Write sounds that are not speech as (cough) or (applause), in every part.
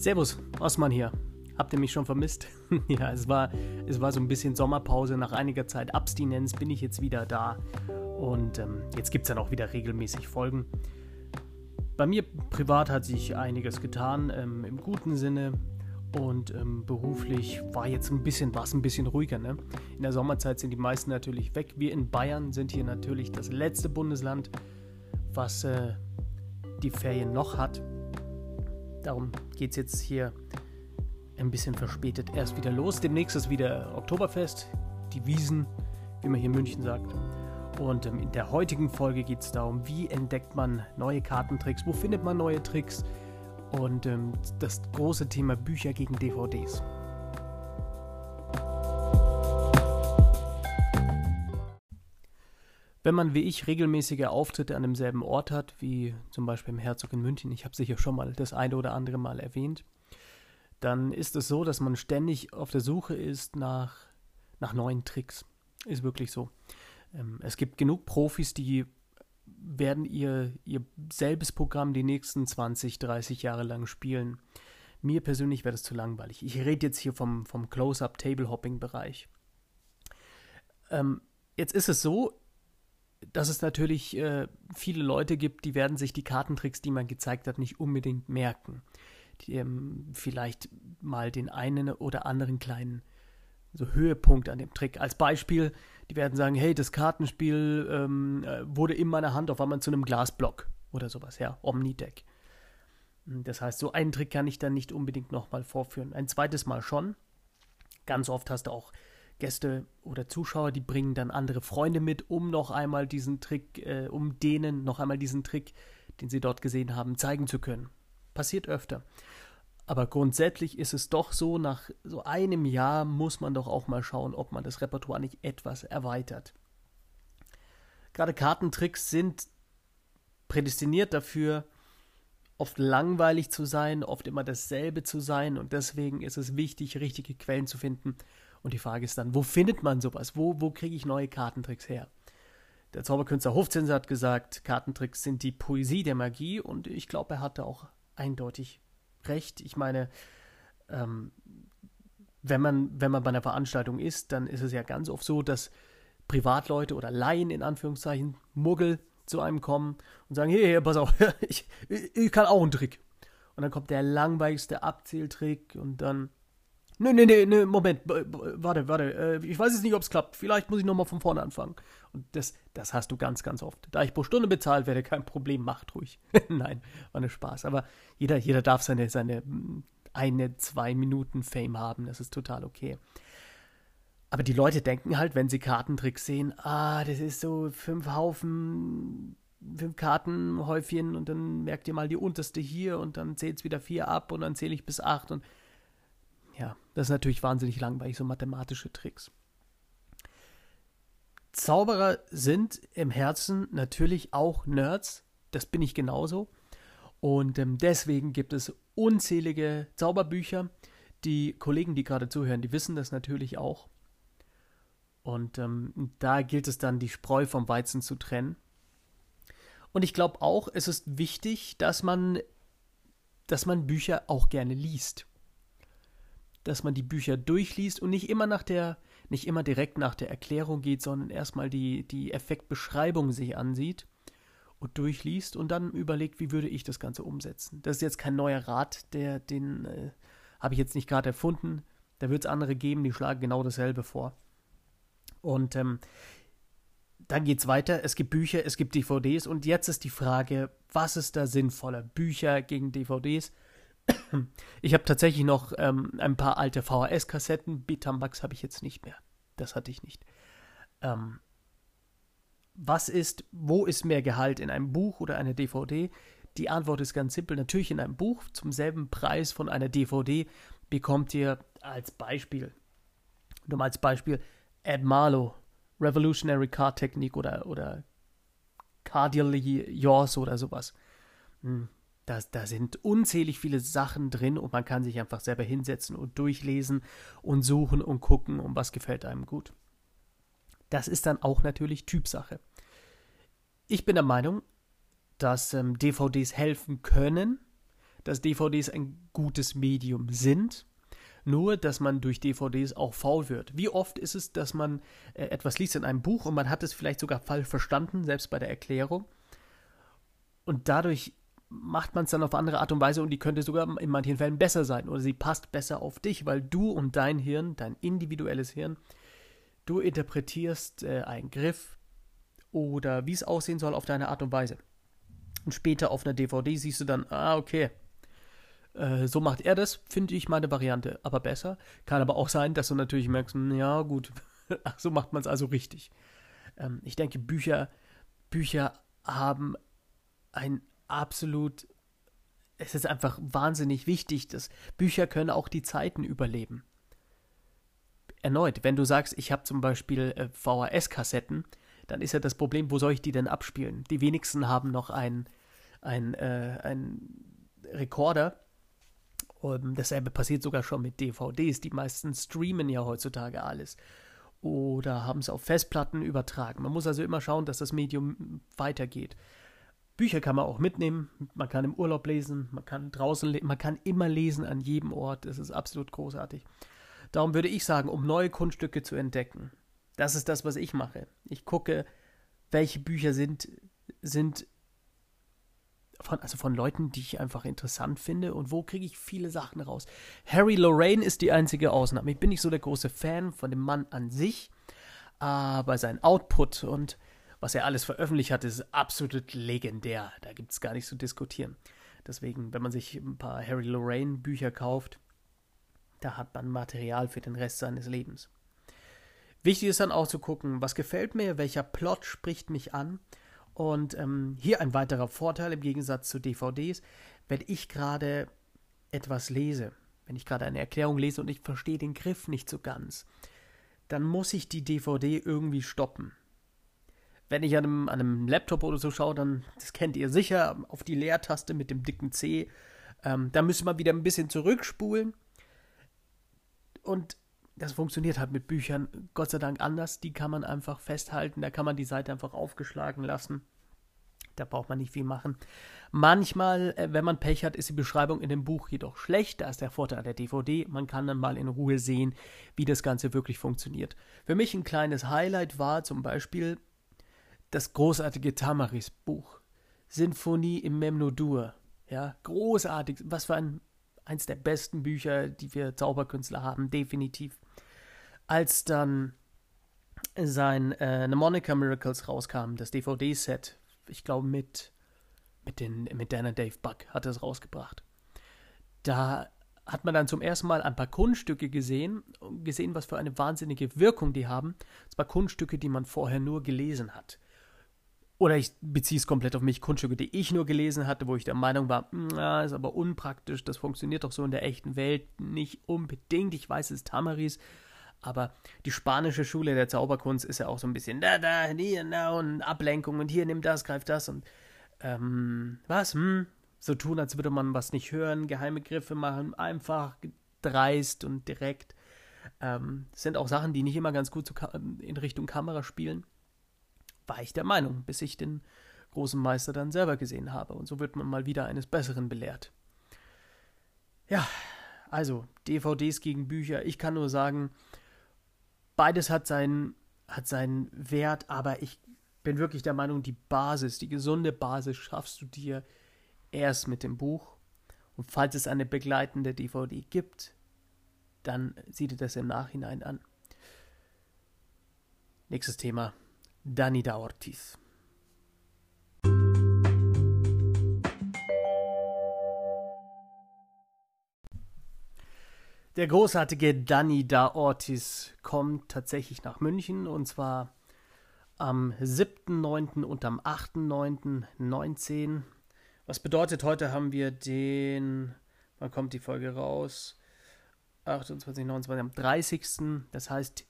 Servus, Osman hier. Habt ihr mich schon vermisst? (laughs) ja, es war, es war so ein bisschen Sommerpause. Nach einiger Zeit Abstinenz bin ich jetzt wieder da. Und ähm, jetzt gibt es dann auch wieder regelmäßig Folgen. Bei mir privat hat sich einiges getan, ähm, im guten Sinne. Und ähm, beruflich war jetzt ein bisschen was, ein bisschen ruhiger. Ne? In der Sommerzeit sind die meisten natürlich weg. Wir in Bayern sind hier natürlich das letzte Bundesland, was äh, die Ferien noch hat. Darum geht es jetzt hier ein bisschen verspätet erst wieder los. Demnächst ist wieder Oktoberfest, die Wiesen, wie man hier in München sagt. Und ähm, in der heutigen Folge geht es darum, wie entdeckt man neue Kartentricks, wo findet man neue Tricks und ähm, das große Thema Bücher gegen DVDs. Wenn man wie ich regelmäßige Auftritte an demselben Ort hat, wie zum Beispiel im Herzog in München, ich habe sicher schon mal das eine oder andere Mal erwähnt, dann ist es so, dass man ständig auf der Suche ist nach, nach neuen Tricks. Ist wirklich so. Ähm, es gibt genug Profis, die werden ihr, ihr selbes Programm die nächsten 20, 30 Jahre lang spielen. Mir persönlich wäre das zu langweilig. Ich rede jetzt hier vom, vom Close-Up-Table-Hopping-Bereich. Ähm, jetzt ist es so, dass es natürlich äh, viele Leute gibt, die werden sich die Kartentricks, die man gezeigt hat, nicht unbedingt merken. Die ähm, vielleicht mal den einen oder anderen kleinen so Höhepunkt an dem Trick. Als Beispiel, die werden sagen, hey, das Kartenspiel ähm, äh, wurde in meiner Hand auf einmal zu einem Glasblock oder sowas, ja, Omnideck. Hm, das heißt, so einen Trick kann ich dann nicht unbedingt nochmal vorführen. Ein zweites Mal schon. Ganz oft hast du auch Gäste oder Zuschauer, die bringen dann andere Freunde mit, um noch einmal diesen Trick, äh, um denen noch einmal diesen Trick, den sie dort gesehen haben, zeigen zu können. Passiert öfter. Aber grundsätzlich ist es doch so, nach so einem Jahr muss man doch auch mal schauen, ob man das Repertoire nicht etwas erweitert. Gerade Kartentricks sind prädestiniert dafür, oft langweilig zu sein, oft immer dasselbe zu sein und deswegen ist es wichtig, richtige Quellen zu finden und die Frage ist dann, wo findet man sowas? Wo, wo kriege ich neue Kartentricks her? Der Zauberkünstler Hofzinser hat gesagt, Kartentricks sind die Poesie der Magie und ich glaube, er hatte auch eindeutig recht. Ich meine, ähm, wenn, man, wenn man bei einer Veranstaltung ist, dann ist es ja ganz oft so, dass Privatleute oder Laien in Anführungszeichen, Muggel zu einem kommen und sagen, hey, hey pass auf, (laughs) ich, ich kann auch einen Trick. Und dann kommt der langweiligste Abzähltrick und dann Nee, nee, nee, nee, Moment, warte, warte. Äh, ich weiß jetzt nicht, ob es klappt. Vielleicht muss ich nochmal von vorne anfangen. Und das, das hast du ganz, ganz oft. Da ich pro Stunde bezahlt werde, kein Problem, macht ruhig. (laughs) Nein, war nur Spaß. Aber jeder, jeder darf seine, seine mm, eine, zwei Minuten Fame haben. Das ist total okay. Aber die Leute denken halt, wenn sie Kartentricks sehen, ah, das ist so fünf Haufen, fünf Kartenhäufchen und dann merkt ihr mal die unterste hier und dann zählt es wieder vier ab und dann zähle ich bis acht und ja, das ist natürlich wahnsinnig langweilig, so mathematische Tricks. Zauberer sind im Herzen natürlich auch Nerds. Das bin ich genauso. Und ähm, deswegen gibt es unzählige Zauberbücher. Die Kollegen, die gerade zuhören, die wissen das natürlich auch. Und ähm, da gilt es dann, die Spreu vom Weizen zu trennen. Und ich glaube auch, es ist wichtig, dass man, dass man Bücher auch gerne liest dass man die Bücher durchliest und nicht immer nach der, nicht immer direkt nach der Erklärung geht, sondern erstmal die, die Effektbeschreibung sich ansieht und durchliest und dann überlegt, wie würde ich das Ganze umsetzen. Das ist jetzt kein neuer Rat, der, den äh, habe ich jetzt nicht gerade erfunden. Da wird es andere geben, die schlagen genau dasselbe vor. Und ähm, dann geht es weiter. Es gibt Bücher, es gibt DVDs und jetzt ist die Frage, was ist da sinnvoller? Bücher gegen DVDs? Ich habe tatsächlich noch ähm, ein paar alte VHS-Kassetten. Betamax habe ich jetzt nicht mehr. Das hatte ich nicht. Ähm, was ist, wo ist mehr Gehalt? In einem Buch oder einer DVD? Die Antwort ist ganz simpel. Natürlich in einem Buch. Zum selben Preis von einer DVD bekommt ihr als Beispiel, nur mal als Beispiel, Ed Marlow, Revolutionary Card Technique oder, oder Cardially Yours oder sowas. Hm. Da, da sind unzählig viele Sachen drin und man kann sich einfach selber hinsetzen und durchlesen und suchen und gucken, um was gefällt einem gut. Das ist dann auch natürlich Typsache. Ich bin der Meinung, dass ähm, DVDs helfen können. dass DVDs ein gutes Medium sind, nur dass man durch DVDs auch faul wird. Wie oft ist es, dass man äh, etwas liest in einem Buch und man hat es vielleicht sogar falsch verstanden, selbst bei der Erklärung, und dadurch macht man es dann auf andere Art und Weise und die könnte sogar in manchen Fällen besser sein oder sie passt besser auf dich, weil du und dein Hirn, dein individuelles Hirn, du interpretierst äh, einen Griff oder wie es aussehen soll auf deine Art und Weise. Und später auf einer DVD siehst du dann, ah, okay, äh, so macht er das, finde ich meine Variante aber besser. Kann aber auch sein, dass du natürlich merkst, hm, ja gut, (laughs) so macht man es also richtig. Ähm, ich denke, Bücher, Bücher haben ein absolut, es ist einfach wahnsinnig wichtig, dass Bücher können auch die Zeiten überleben. Erneut, wenn du sagst, ich habe zum Beispiel äh, VHS-Kassetten, dann ist ja das Problem, wo soll ich die denn abspielen? Die wenigsten haben noch einen ein, äh, ein Rekorder. Und dasselbe passiert sogar schon mit DVDs. Die meisten streamen ja heutzutage alles. Oder haben es auf Festplatten übertragen. Man muss also immer schauen, dass das Medium weitergeht. Bücher kann man auch mitnehmen. Man kann im Urlaub lesen, man kann draußen lesen, man kann immer lesen an jedem Ort. Das ist absolut großartig. Darum würde ich sagen, um neue Kunststücke zu entdecken, das ist das, was ich mache. Ich gucke, welche Bücher sind, sind von, also von Leuten, die ich einfach interessant finde und wo kriege ich viele Sachen raus. Harry Lorraine ist die einzige Ausnahme. Ich bin nicht so der große Fan von dem Mann an sich, aber sein Output und was er alles veröffentlicht hat, ist absolut legendär. Da gibt es gar nichts zu diskutieren. Deswegen, wenn man sich ein paar Harry Lorraine Bücher kauft, da hat man Material für den Rest seines Lebens. Wichtig ist dann auch zu gucken, was gefällt mir, welcher Plot spricht mich an. Und ähm, hier ein weiterer Vorteil im Gegensatz zu DVDs, wenn ich gerade etwas lese, wenn ich gerade eine Erklärung lese und ich verstehe den Griff nicht so ganz, dann muss ich die DVD irgendwie stoppen wenn ich an einem, an einem Laptop oder so schaue, dann, das kennt ihr sicher, auf die Leertaste mit dem dicken C. Ähm, da müssen wir wieder ein bisschen zurückspulen. Und das funktioniert halt mit Büchern Gott sei Dank anders. Die kann man einfach festhalten, da kann man die Seite einfach aufgeschlagen lassen. Da braucht man nicht viel machen. Manchmal, äh, wenn man Pech hat, ist die Beschreibung in dem Buch jedoch schlecht. Da ist der Vorteil der DVD. Man kann dann mal in Ruhe sehen, wie das Ganze wirklich funktioniert. Für mich ein kleines Highlight war zum Beispiel das großartige Tamaris-Buch. Sinfonie im Memnodur. Ja, großartig. Was für ein, eins der besten Bücher, die wir Zauberkünstler haben, definitiv. Als dann sein äh, Mnemonica Miracles rauskam, das DVD-Set, ich glaube mit, mit, den, mit Dan Dave Buck hat es rausgebracht. Da hat man dann zum ersten Mal ein paar Kunststücke gesehen, gesehen, was für eine wahnsinnige Wirkung die haben. Das waren Kunststücke, die man vorher nur gelesen hat oder ich beziehe es komplett auf mich, Kunststücke, die ich nur gelesen hatte, wo ich der Meinung war, hm, ist aber unpraktisch, das funktioniert doch so in der echten Welt nicht unbedingt. Ich weiß, es ist Tamaris, aber die spanische Schule der Zauberkunst ist ja auch so ein bisschen da, da, hier, da und Ablenkung und hier, nimm das, greif das und ähm, was, hm, so tun, als würde man was nicht hören, geheime Griffe machen, einfach dreist und direkt. Ähm, sind auch Sachen, die nicht immer ganz gut in Richtung Kamera spielen war ich der Meinung, bis ich den großen Meister dann selber gesehen habe. Und so wird man mal wieder eines Besseren belehrt. Ja, also DVDs gegen Bücher. Ich kann nur sagen, beides hat seinen, hat seinen Wert, aber ich bin wirklich der Meinung, die Basis, die gesunde Basis schaffst du dir erst mit dem Buch. Und falls es eine begleitende DVD gibt, dann sieh dir das im Nachhinein an. Nächstes Thema. Danida Ortiz. Der großartige Danny da Ortiz kommt tatsächlich nach München und zwar am 7.9. und am 8.9.19. Was bedeutet, heute haben wir den, wann kommt die Folge raus? 28, 29, am 30. Das heißt,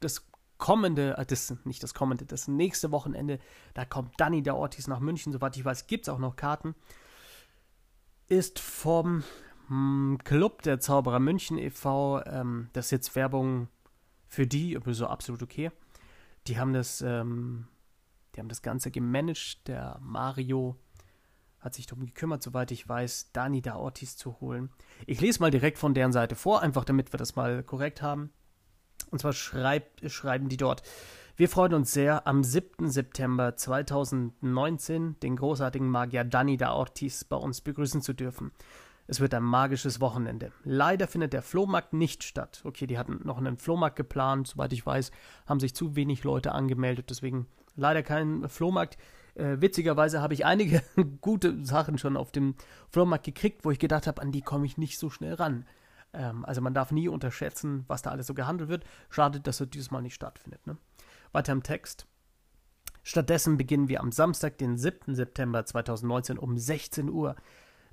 das kommende, äh, das nicht das kommende, das nächste Wochenende, da kommt Danny der Ortiz nach München, soweit ich weiß, gibt es auch noch Karten. Ist vom hm, Club der Zauberer München e.V., ähm, das ist jetzt Werbung für die, so absolut okay. Die haben das, ähm, die haben das Ganze gemanagt. Der Mario hat sich darum gekümmert, soweit ich weiß, Dani da Ortiz zu holen. Ich lese mal direkt von deren Seite vor, einfach damit wir das mal korrekt haben. Und zwar schreibt, schreiben die dort, wir freuen uns sehr, am 7. September 2019 den großartigen Magier Dani da Ortiz bei uns begrüßen zu dürfen. Es wird ein magisches Wochenende. Leider findet der Flohmarkt nicht statt. Okay, die hatten noch einen Flohmarkt geplant, soweit ich weiß, haben sich zu wenig Leute angemeldet, deswegen leider kein Flohmarkt. Äh, witzigerweise habe ich einige (laughs) gute Sachen schon auf dem Flohmarkt gekriegt, wo ich gedacht habe, an die komme ich nicht so schnell ran. Ähm, also man darf nie unterschätzen, was da alles so gehandelt wird. Schade, dass es dieses Mal nicht stattfindet. Ne? Weiter im Text. Stattdessen beginnen wir am Samstag, den 7. September 2019 um 16 Uhr.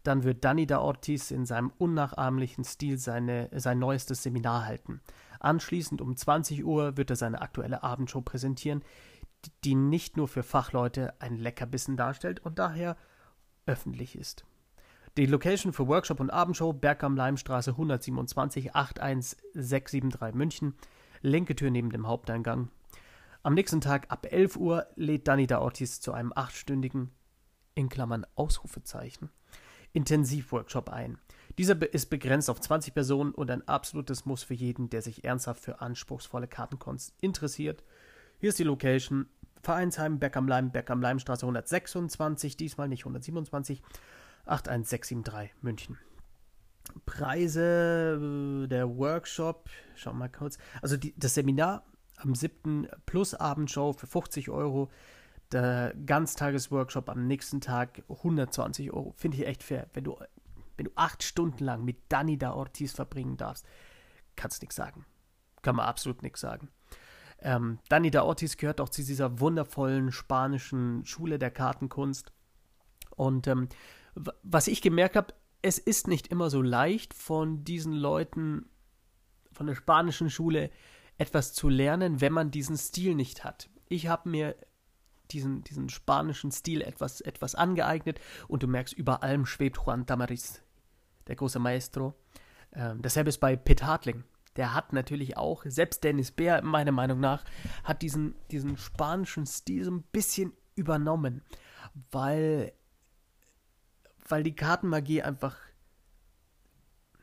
Dann wird Danny da Ortiz in seinem unnachahmlichen Stil seine, sein neuestes Seminar halten. Anschließend um 20 Uhr wird er seine aktuelle Abendshow präsentieren, die nicht nur für Fachleute ein Leckerbissen darstellt und daher öffentlich ist. Die Location für Workshop und Abendshow Berg am Leimstraße 127 81673 München. Linke Tür neben dem Haupteingang. Am nächsten Tag ab 11 Uhr lädt Danita Ortiz zu einem achtstündigen, in Klammern Ausrufezeichen, Intensivworkshop ein. Dieser ist begrenzt auf 20 Personen und ein absolutes Muss für jeden, der sich ernsthaft für anspruchsvolle Kartenkunst interessiert. Hier ist die Location. Vereinsheim, Berg am Leim, Berg am Leimstraße 126, diesmal nicht 127, 81673 München. Preise, äh, der Workshop, schau mal kurz. Also die, das Seminar am 7. plus Abendshow für 50 Euro. Der Ganztagesworkshop am nächsten Tag 120 Euro. Finde ich echt fair. Wenn du, wenn du acht Stunden lang mit Dani da Ortiz verbringen darfst, kannst du nichts sagen. Kann man absolut nichts sagen. Ähm, Dani da Ortiz gehört auch zu dieser wundervollen spanischen Schule der Kartenkunst. Und ähm, was ich gemerkt habe, es ist nicht immer so leicht von diesen Leuten von der spanischen Schule etwas zu lernen, wenn man diesen Stil nicht hat. Ich habe mir diesen, diesen spanischen Stil etwas, etwas angeeignet und du merkst, über allem schwebt Juan Tamariz, der große Maestro. Ähm, dasselbe ist bei Pitt Hartling. Der hat natürlich auch, selbst Dennis Bär, meiner Meinung nach, hat diesen, diesen spanischen Stil so ein bisschen übernommen, weil, weil die Kartenmagie einfach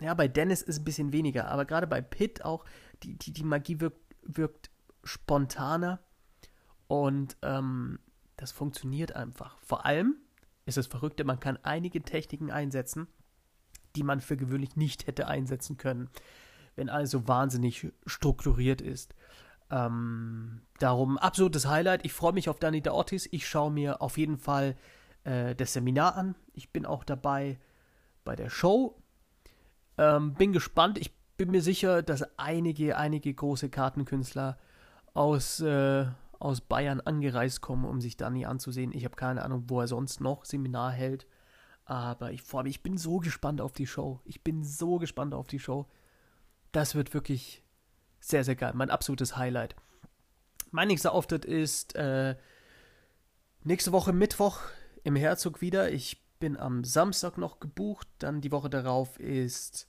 ja, bei Dennis ist ein bisschen weniger, aber gerade bei Pitt auch, die, die, die Magie wirkt, wirkt spontaner und ähm, das funktioniert einfach. Vor allem ist es verrückt, man kann einige Techniken einsetzen, die man für gewöhnlich nicht hätte einsetzen können, wenn alles so wahnsinnig strukturiert ist. Ähm, darum absolutes Highlight. Ich freue mich auf Danita Ortiz. Ich schaue mir auf jeden Fall äh, das Seminar an. Ich bin auch dabei bei der Show. Ähm, bin gespannt. Ich bin mir sicher, dass einige, einige große Kartenkünstler aus, äh, aus Bayern angereist kommen, um sich Dani anzusehen. Ich habe keine Ahnung, wo er sonst noch Seminar hält. Aber ich freue mich, ich bin so gespannt auf die Show. Ich bin so gespannt auf die Show. Das wird wirklich sehr, sehr geil. Mein absolutes Highlight. Mein nächster Auftritt ist äh, nächste Woche Mittwoch im Herzog wieder. Ich bin am Samstag noch gebucht. Dann die Woche darauf ist,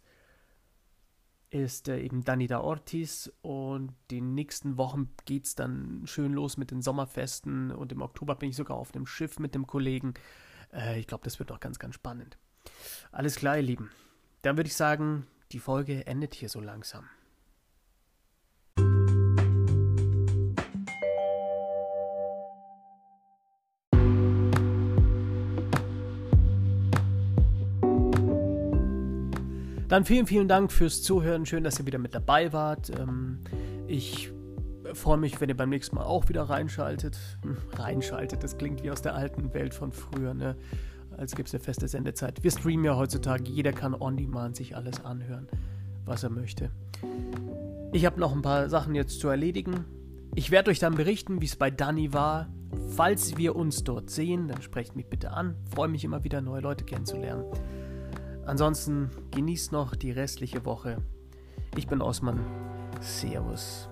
ist äh, eben Danida Ortiz. Und die nächsten Wochen geht es dann schön los mit den Sommerfesten. Und im Oktober bin ich sogar auf einem Schiff mit dem Kollegen. Äh, ich glaube, das wird auch ganz, ganz spannend. Alles klar, ihr Lieben. Dann würde ich sagen, die Folge endet hier so langsam. Dann vielen, vielen Dank fürs Zuhören. Schön, dass ihr wieder mit dabei wart. Ähm, ich freue mich, wenn ihr beim nächsten Mal auch wieder reinschaltet. Hm, reinschaltet, das klingt wie aus der alten Welt von früher, ne? Als gibt es eine feste Sendezeit. Wir streamen ja heutzutage. Jeder kann on demand sich alles anhören, was er möchte. Ich habe noch ein paar Sachen jetzt zu erledigen. Ich werde euch dann berichten, wie es bei Dani war. Falls wir uns dort sehen, dann sprecht mich bitte an. Freue mich immer wieder, neue Leute kennenzulernen. Ansonsten genießt noch die restliche Woche. Ich bin Osman. Servus.